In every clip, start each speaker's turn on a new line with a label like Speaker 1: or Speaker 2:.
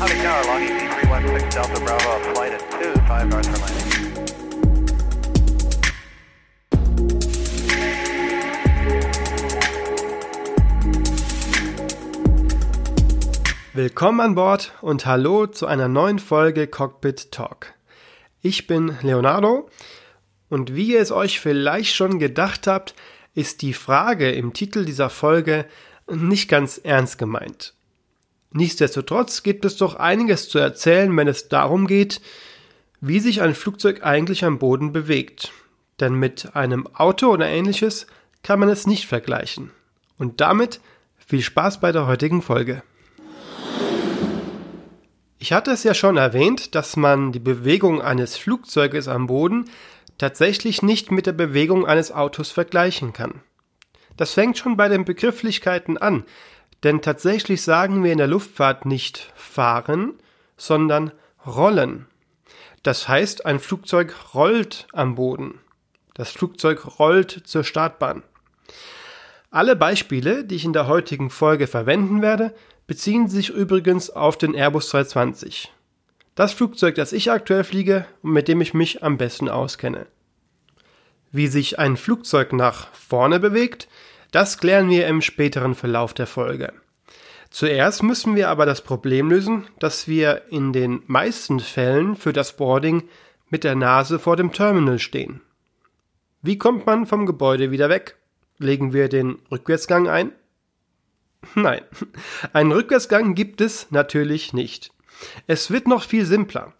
Speaker 1: Howdy tower, long ET 316 Delta Bravo, flight at 2, 5 north for landing.
Speaker 2: Willkommen an Bord und hallo zu einer neuen Folge Cockpit Talk. Ich bin Leonardo und wie ihr es euch vielleicht schon gedacht habt, ist die Frage im Titel dieser Folge nicht ganz ernst gemeint. Nichtsdestotrotz gibt es doch einiges zu erzählen, wenn es darum geht, wie sich ein Flugzeug eigentlich am Boden bewegt. Denn mit einem Auto oder ähnliches kann man es nicht vergleichen. Und damit viel Spaß bei der heutigen Folge. Ich hatte es ja schon erwähnt, dass man die Bewegung eines Flugzeuges am Boden tatsächlich nicht mit der Bewegung eines Autos vergleichen kann. Das fängt schon bei den Begrifflichkeiten an, denn tatsächlich sagen wir in der Luftfahrt nicht fahren, sondern rollen. Das heißt, ein Flugzeug rollt am Boden. Das Flugzeug rollt zur Startbahn. Alle Beispiele, die ich in der heutigen Folge verwenden werde, beziehen sich übrigens auf den Airbus 320. Das Flugzeug, das ich aktuell fliege und mit dem ich mich am besten auskenne. Wie sich ein Flugzeug nach vorne bewegt, das klären wir im späteren Verlauf der Folge. Zuerst müssen wir aber das Problem lösen, dass wir in den meisten Fällen für das Boarding mit der Nase vor dem Terminal stehen. Wie kommt man vom Gebäude wieder weg? Legen wir den Rückwärtsgang ein? Nein, einen Rückwärtsgang gibt es natürlich nicht. Es wird noch viel simpler.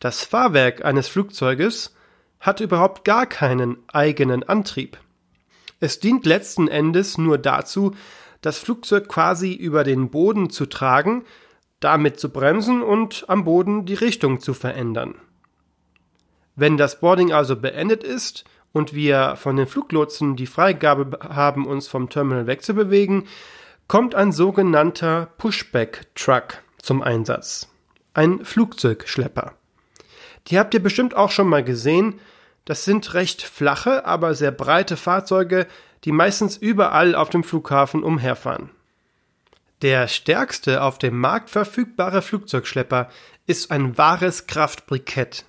Speaker 2: Das Fahrwerk eines Flugzeuges hat überhaupt gar keinen eigenen Antrieb. Es dient letzten Endes nur dazu, das Flugzeug quasi über den Boden zu tragen, damit zu bremsen und am Boden die Richtung zu verändern. Wenn das Boarding also beendet ist und wir von den Fluglotsen die Freigabe haben, uns vom Terminal wegzubewegen, kommt ein sogenannter Pushback-Truck zum Einsatz. Ein Flugzeugschlepper. Die habt ihr bestimmt auch schon mal gesehen. Das sind recht flache, aber sehr breite Fahrzeuge, die meistens überall auf dem Flughafen umherfahren. Der stärkste auf dem Markt verfügbare Flugzeugschlepper ist ein wahres Kraftbrikett.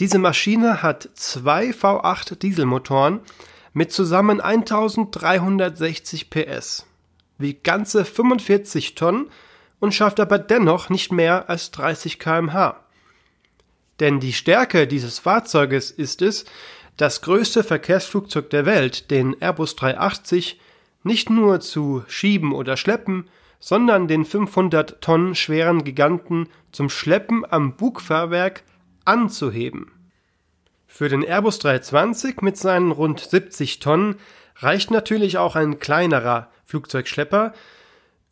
Speaker 2: Diese Maschine hat zwei V8 Dieselmotoren mit zusammen 1360 PS, wiegt ganze 45 Tonnen und schafft aber dennoch nicht mehr als 30 kmh. Denn die Stärke dieses Fahrzeuges ist es, das größte Verkehrsflugzeug der Welt, den Airbus 380, nicht nur zu schieben oder schleppen, sondern den 500 Tonnen schweren Giganten zum Schleppen am Bugfahrwerk anzuheben. Für den Airbus 320 mit seinen rund 70 Tonnen reicht natürlich auch ein kleinerer Flugzeugschlepper.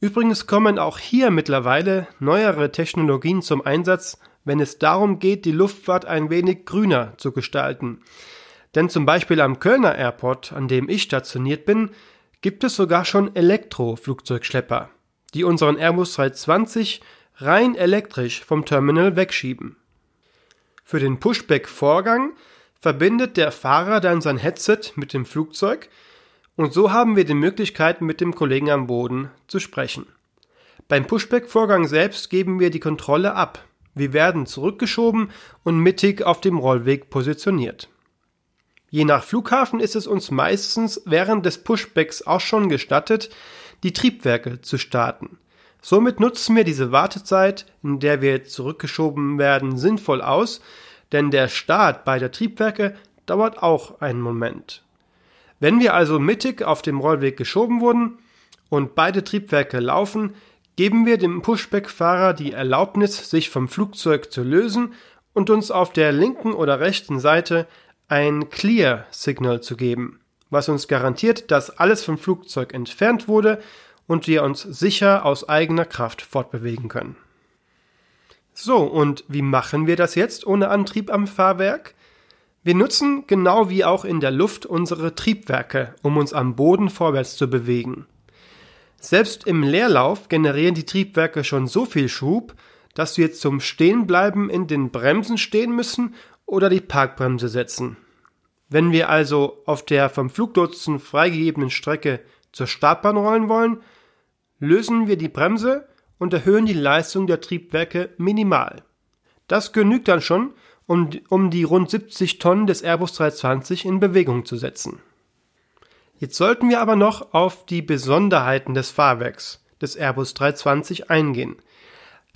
Speaker 2: Übrigens kommen auch hier mittlerweile neuere Technologien zum Einsatz, wenn es darum geht, die Luftfahrt ein wenig grüner zu gestalten. Denn zum Beispiel am Kölner Airport, an dem ich stationiert bin, gibt es sogar schon Elektro-Flugzeugschlepper, die unseren Airbus 320 rein elektrisch vom Terminal wegschieben. Für den Pushback-Vorgang verbindet der Fahrer dann sein Headset mit dem Flugzeug und so haben wir die Möglichkeit, mit dem Kollegen am Boden zu sprechen. Beim Pushback-Vorgang selbst geben wir die Kontrolle ab. Wir werden zurückgeschoben und mittig auf dem Rollweg positioniert. Je nach Flughafen ist es uns meistens während des Pushbacks auch schon gestattet, die Triebwerke zu starten. Somit nutzen wir diese Wartezeit, in der wir zurückgeschoben werden, sinnvoll aus, denn der Start beider Triebwerke dauert auch einen Moment. Wenn wir also mittig auf dem Rollweg geschoben wurden und beide Triebwerke laufen, geben wir dem Pushback-Fahrer die Erlaubnis, sich vom Flugzeug zu lösen und uns auf der linken oder rechten Seite ein Clear-Signal zu geben, was uns garantiert, dass alles vom Flugzeug entfernt wurde und wir uns sicher aus eigener Kraft fortbewegen können. So, und wie machen wir das jetzt ohne Antrieb am Fahrwerk? Wir nutzen genau wie auch in der Luft unsere Triebwerke, um uns am Boden vorwärts zu bewegen. Selbst im Leerlauf generieren die Triebwerke schon so viel Schub, dass wir zum Stehenbleiben in den Bremsen stehen müssen oder die Parkbremse setzen. Wenn wir also auf der vom Fluglotsen freigegebenen Strecke zur Startbahn rollen wollen, lösen wir die Bremse und erhöhen die Leistung der Triebwerke minimal. Das genügt dann schon, um, um die rund 70 Tonnen des Airbus 320 in Bewegung zu setzen. Jetzt sollten wir aber noch auf die Besonderheiten des Fahrwerks des Airbus 320 eingehen.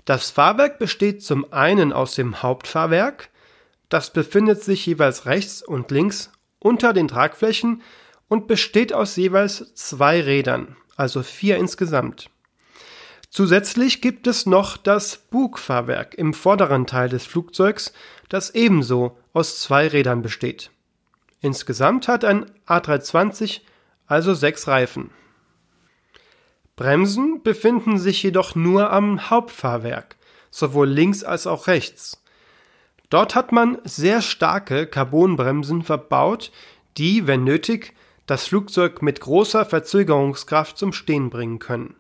Speaker 2: Das Fahrwerk besteht zum einen aus dem Hauptfahrwerk, das befindet sich jeweils rechts und links unter den Tragflächen und besteht aus jeweils zwei Rädern, also vier insgesamt. Zusätzlich gibt es noch das Bugfahrwerk im vorderen Teil des Flugzeugs, das ebenso aus zwei Rädern besteht. Insgesamt hat ein A320 also sechs Reifen. Bremsen befinden sich jedoch nur am Hauptfahrwerk, sowohl links als auch rechts. Dort hat man sehr starke Carbonbremsen verbaut, die, wenn nötig, das Flugzeug mit großer Verzögerungskraft zum Stehen bringen können.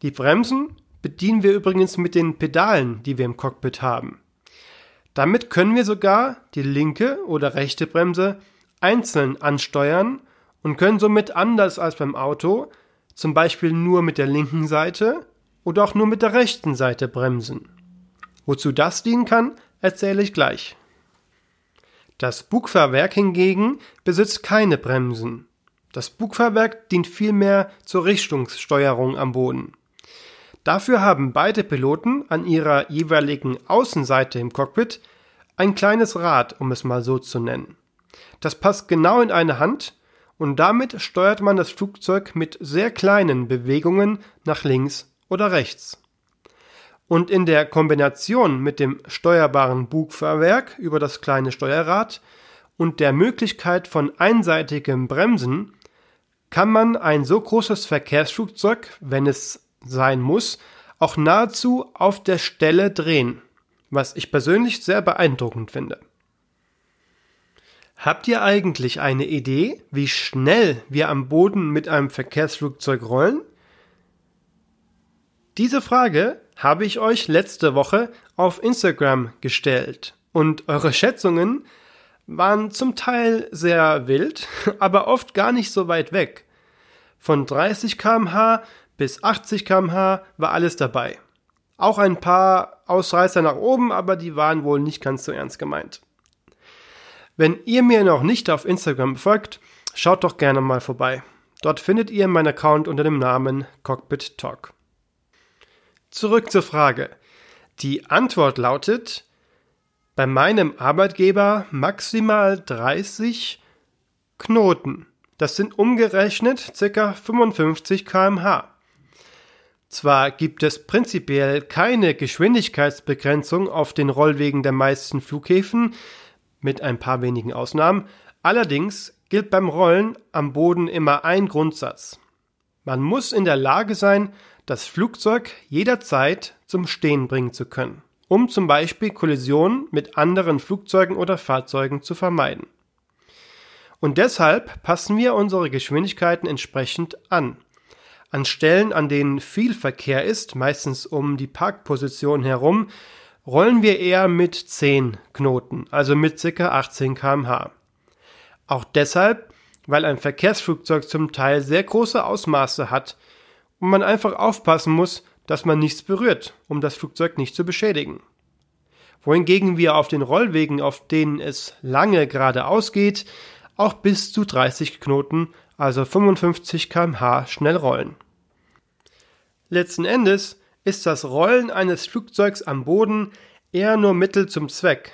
Speaker 2: Die Bremsen bedienen wir übrigens mit den Pedalen, die wir im Cockpit haben. Damit können wir sogar die linke oder rechte Bremse einzeln ansteuern und können somit anders als beim Auto zum Beispiel nur mit der linken Seite oder auch nur mit der rechten Seite bremsen. Wozu das dienen kann, erzähle ich gleich. Das Bugfahrwerk hingegen besitzt keine Bremsen. Das Bugfahrwerk dient vielmehr zur Richtungssteuerung am Boden. Dafür haben beide Piloten an ihrer jeweiligen Außenseite im Cockpit ein kleines Rad, um es mal so zu nennen. Das passt genau in eine Hand und damit steuert man das Flugzeug mit sehr kleinen Bewegungen nach links oder rechts. Und in der Kombination mit dem steuerbaren Bugfahrwerk über das kleine Steuerrad und der Möglichkeit von einseitigem Bremsen kann man ein so großes Verkehrsflugzeug, wenn es sein muss, auch nahezu auf der Stelle drehen, was ich persönlich sehr beeindruckend finde. Habt ihr eigentlich eine Idee, wie schnell wir am Boden mit einem Verkehrsflugzeug rollen? Diese Frage habe ich euch letzte Woche auf Instagram gestellt und eure Schätzungen waren zum Teil sehr wild, aber oft gar nicht so weit weg. Von 30 kmh bis 80 kmh war alles dabei. Auch ein paar Ausreißer nach oben, aber die waren wohl nicht ganz so ernst gemeint. Wenn ihr mir noch nicht auf Instagram folgt, schaut doch gerne mal vorbei. Dort findet ihr meinen Account unter dem Namen Cockpit Talk. Zurück zur Frage. Die Antwort lautet, bei meinem Arbeitgeber maximal 30 Knoten. Das sind umgerechnet ca. 55 kmh. Zwar gibt es prinzipiell keine Geschwindigkeitsbegrenzung auf den Rollwegen der meisten Flughäfen, mit ein paar wenigen Ausnahmen, allerdings gilt beim Rollen am Boden immer ein Grundsatz. Man muss in der Lage sein, das Flugzeug jederzeit zum Stehen bringen zu können, um zum Beispiel Kollisionen mit anderen Flugzeugen oder Fahrzeugen zu vermeiden. Und deshalb passen wir unsere Geschwindigkeiten entsprechend an. An Stellen, an denen viel Verkehr ist, meistens um die Parkposition herum, rollen wir eher mit 10 Knoten, also mit ca. 18 kmh. Auch deshalb, weil ein Verkehrsflugzeug zum Teil sehr große Ausmaße hat und man einfach aufpassen muss, dass man nichts berührt, um das Flugzeug nicht zu beschädigen. Wohingegen wir auf den Rollwegen, auf denen es lange geradeaus geht, auch bis zu 30 Knoten, also 55 kmh schnell rollen. Letzten Endes ist das Rollen eines Flugzeugs am Boden eher nur Mittel zum Zweck.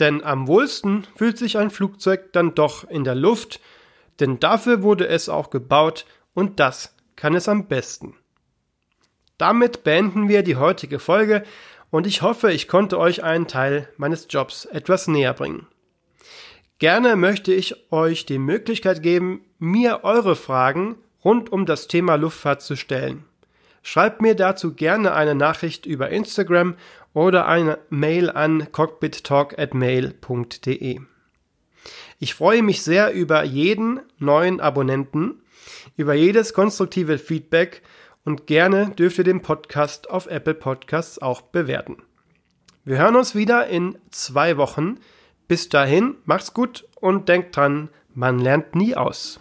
Speaker 2: Denn am wohlsten fühlt sich ein Flugzeug dann doch in der Luft, denn dafür wurde es auch gebaut und das kann es am besten. Damit beenden wir die heutige Folge und ich hoffe, ich konnte euch einen Teil meines Jobs etwas näher bringen. Gerne möchte ich euch die Möglichkeit geben, mir eure Fragen rund um das Thema Luftfahrt zu stellen. Schreibt mir dazu gerne eine Nachricht über Instagram oder eine Mail an cockpittalk@mail.de. Ich freue mich sehr über jeden neuen Abonnenten über jedes konstruktive Feedback und gerne dürft ihr den Podcast auf Apple Podcasts auch bewerten. Wir hören uns wieder in zwei Wochen. Bis dahin, macht's gut und denkt dran, man lernt nie aus.